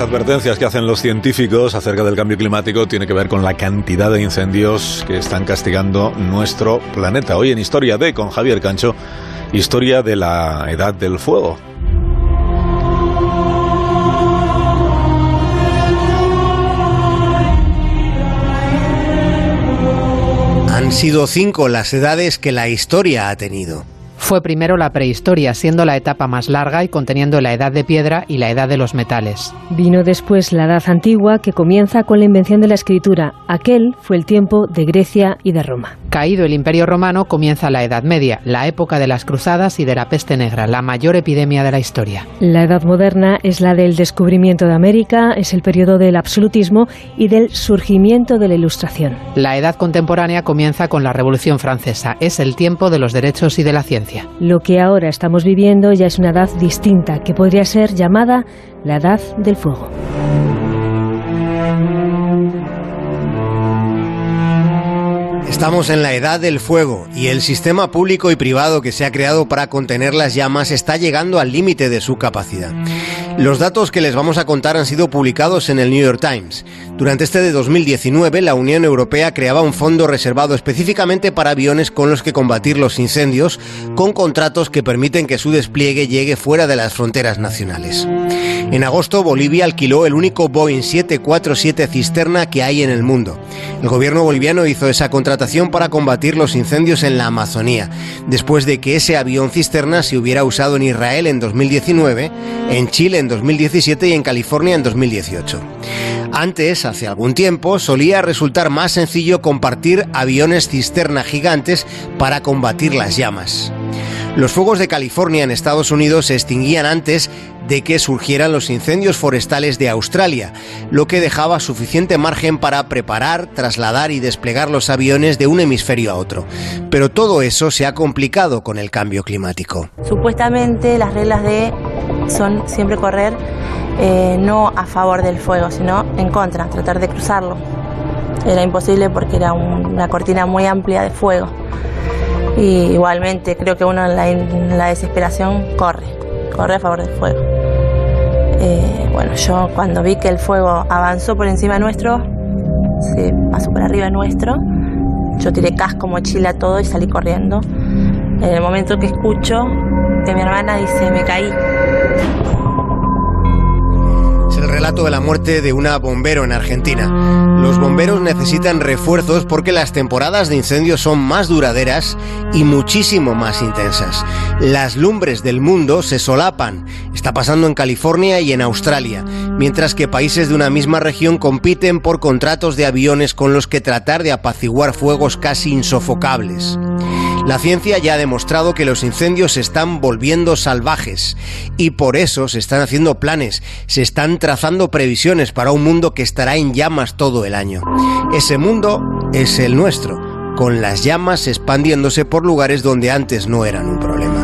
advertencias que hacen los científicos acerca del cambio climático tiene que ver con la cantidad de incendios que están castigando nuestro planeta. Hoy en Historia de con Javier Cancho, historia de la edad del fuego. Han sido cinco las edades que la historia ha tenido fue primero la prehistoria, siendo la etapa más larga y conteniendo la edad de piedra y la edad de los metales. Vino después la edad antigua, que comienza con la invención de la escritura. Aquel fue el tiempo de Grecia y de Roma. Caído el Imperio Romano, comienza la Edad Media, la época de las cruzadas y de la peste negra, la mayor epidemia de la historia. La Edad Moderna es la del descubrimiento de América, es el periodo del absolutismo y del surgimiento de la Ilustración. La Edad Contemporánea comienza con la Revolución Francesa, es el tiempo de los derechos y de la ciencia. Lo que ahora estamos viviendo ya es una edad distinta, que podría ser llamada la edad del fuego. Estamos en la edad del fuego y el sistema público y privado que se ha creado para contener las llamas está llegando al límite de su capacidad. Los datos que les vamos a contar han sido publicados en el New York Times. Durante este de 2019, la Unión Europea creaba un fondo reservado específicamente para aviones con los que combatir los incendios, con contratos que permiten que su despliegue llegue fuera de las fronteras nacionales. En agosto, Bolivia alquiló el único Boeing 747 cisterna que hay en el mundo. El gobierno boliviano hizo esa contratación para combatir los incendios en la Amazonía, después de que ese avión cisterna se hubiera usado en Israel en 2019, en Chile en 2017 y en California en 2018. Antes, hace algún tiempo, solía resultar más sencillo compartir aviones cisterna gigantes para combatir las llamas. Los fuegos de California en Estados Unidos se extinguían antes de que surgieran los incendios forestales de Australia, lo que dejaba suficiente margen para preparar, trasladar y desplegar los aviones de un hemisferio a otro. Pero todo eso se ha complicado con el cambio climático. Supuestamente las reglas de son siempre correr eh, no a favor del fuego, sino en contra, tratar de cruzarlo. Era imposible porque era una cortina muy amplia de fuego. Y igualmente creo que uno en la, desesperación corre, corre a favor del fuego. Eh, bueno, yo cuando vi que el fuego avanzó por encima nuestro, se pasó por arriba nuestro, yo tiré casco, mochila, todo y salí corriendo. En el momento que escucho que mi hermana dice, me caí, relato de la muerte de una bombero en Argentina. Los bomberos necesitan refuerzos porque las temporadas de incendios son más duraderas y muchísimo más intensas. Las lumbres del mundo se solapan. Está pasando en California y en Australia, mientras que países de una misma región compiten por contratos de aviones con los que tratar de apaciguar fuegos casi insofocables. La ciencia ya ha demostrado que los incendios se están volviendo salvajes y por eso se están haciendo planes, se están trazando previsiones para un mundo que estará en llamas todo el año. Ese mundo es el nuestro, con las llamas expandiéndose por lugares donde antes no eran un problema.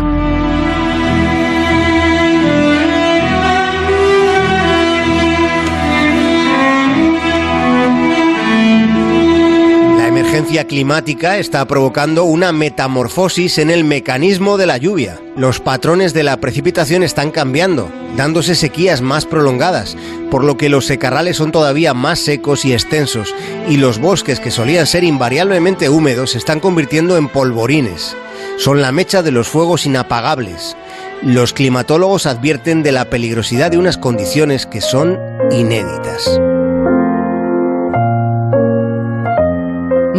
Emergencia climática está provocando una metamorfosis en el mecanismo de la lluvia. Los patrones de la precipitación están cambiando, dándose sequías más prolongadas, por lo que los secarrales son todavía más secos y extensos, y los bosques que solían ser invariablemente húmedos se están convirtiendo en polvorines. Son la mecha de los fuegos inapagables. Los climatólogos advierten de la peligrosidad de unas condiciones que son inéditas.